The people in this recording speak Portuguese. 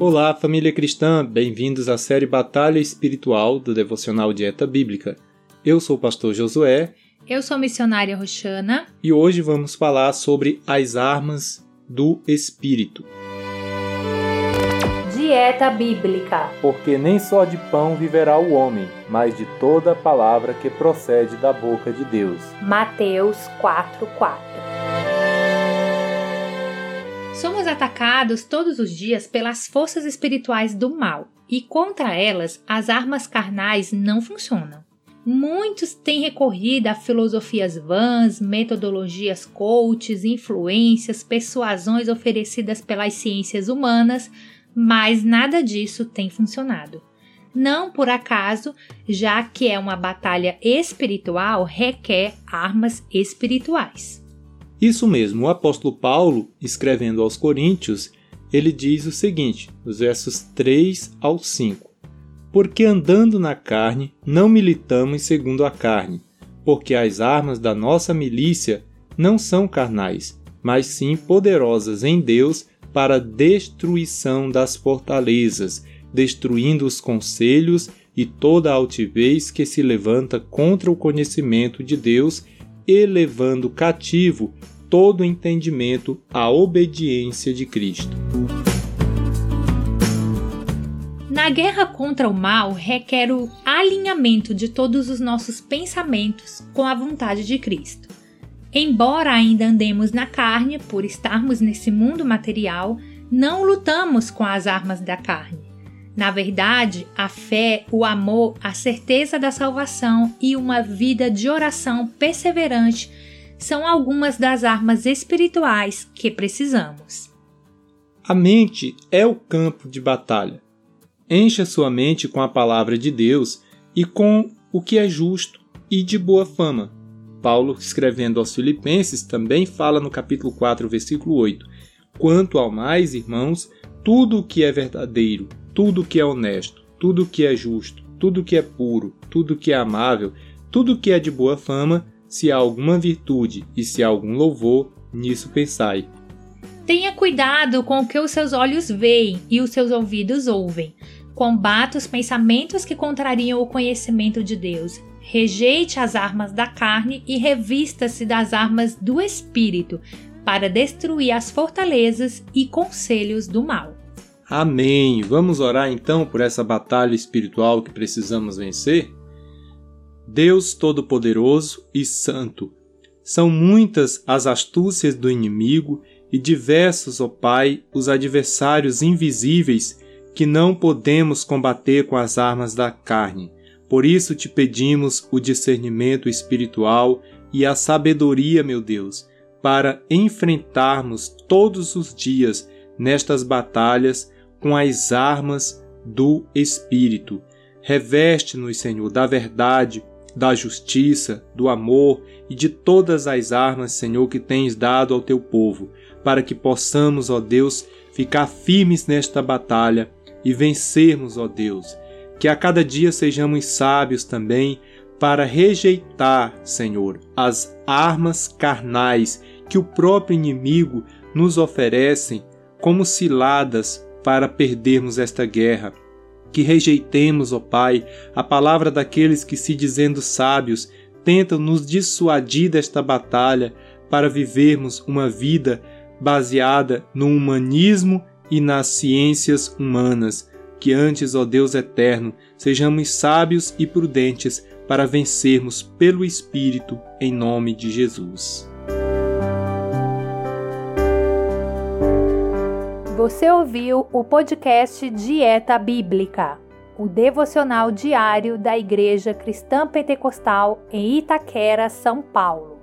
Olá, família cristã, bem-vindos à série Batalha Espiritual do Devocional Dieta Bíblica. Eu sou o pastor Josué. Eu sou missionária Roxana. E hoje vamos falar sobre as armas do Espírito. Dieta Bíblica. Porque nem só de pão viverá o homem, mas de toda palavra que procede da boca de Deus. Mateus 4:4. Somos atacados todos os dias pelas forças espirituais do mal, e contra elas as armas carnais não funcionam. Muitos têm recorrido a filosofias vãs, metodologias coaches, influências, persuasões oferecidas pelas ciências humanas mas nada disso tem funcionado. Não por acaso, já que é uma batalha espiritual, requer armas espirituais. Isso mesmo, o apóstolo Paulo, escrevendo aos Coríntios, ele diz o seguinte, nos versos 3 ao 5: Porque andando na carne, não militamos segundo a carne, porque as armas da nossa milícia não são carnais, mas sim poderosas em Deus para destruição das fortalezas, destruindo os conselhos e toda a altivez que se levanta contra o conhecimento de Deus, elevando cativo todo entendimento à obediência de Cristo. Na guerra contra o mal, requer o alinhamento de todos os nossos pensamentos com a vontade de Cristo. Embora ainda andemos na carne por estarmos nesse mundo material, não lutamos com as armas da carne. Na verdade, a fé, o amor, a certeza da salvação e uma vida de oração perseverante são algumas das armas espirituais que precisamos. A mente é o campo de batalha. Encha sua mente com a palavra de Deus e com o que é justo e de boa fama Paulo, escrevendo aos Filipenses, também fala no capítulo 4, versículo 8: Quanto ao mais, irmãos, tudo o que é verdadeiro, tudo o que é honesto, tudo o que é justo, tudo o que é puro, tudo o que é amável, tudo o que é de boa fama, se há alguma virtude e se há algum louvor, nisso pensai. Tenha cuidado com o que os seus olhos veem e os seus ouvidos ouvem. Combata os pensamentos que contrariam o conhecimento de Deus rejeite as armas da carne e revista-se das armas do espírito, para destruir as fortalezas e conselhos do mal. Amém. Vamos orar então por essa batalha espiritual que precisamos vencer? Deus Todo-Poderoso e Santo, são muitas as astúcias do inimigo e diversos, ó Pai, os adversários invisíveis que não podemos combater com as armas da carne. Por isso te pedimos o discernimento espiritual e a sabedoria, meu Deus, para enfrentarmos todos os dias nestas batalhas com as armas do Espírito. Reveste-nos, Senhor, da verdade, da justiça, do amor e de todas as armas, Senhor, que tens dado ao teu povo, para que possamos, ó Deus, ficar firmes nesta batalha e vencermos, ó Deus que a cada dia sejamos sábios também para rejeitar, Senhor, as armas carnais que o próprio inimigo nos oferecem como ciladas para perdermos esta guerra. Que rejeitemos, ó Pai, a palavra daqueles que, se dizendo sábios, tentam nos dissuadir desta batalha para vivermos uma vida baseada no humanismo e nas ciências humanas que antes, ó Deus eterno, sejamos sábios e prudentes para vencermos pelo Espírito, em nome de Jesus. Você ouviu o podcast Dieta Bíblica, o devocional diário da Igreja Cristã Pentecostal em Itaquera, São Paulo.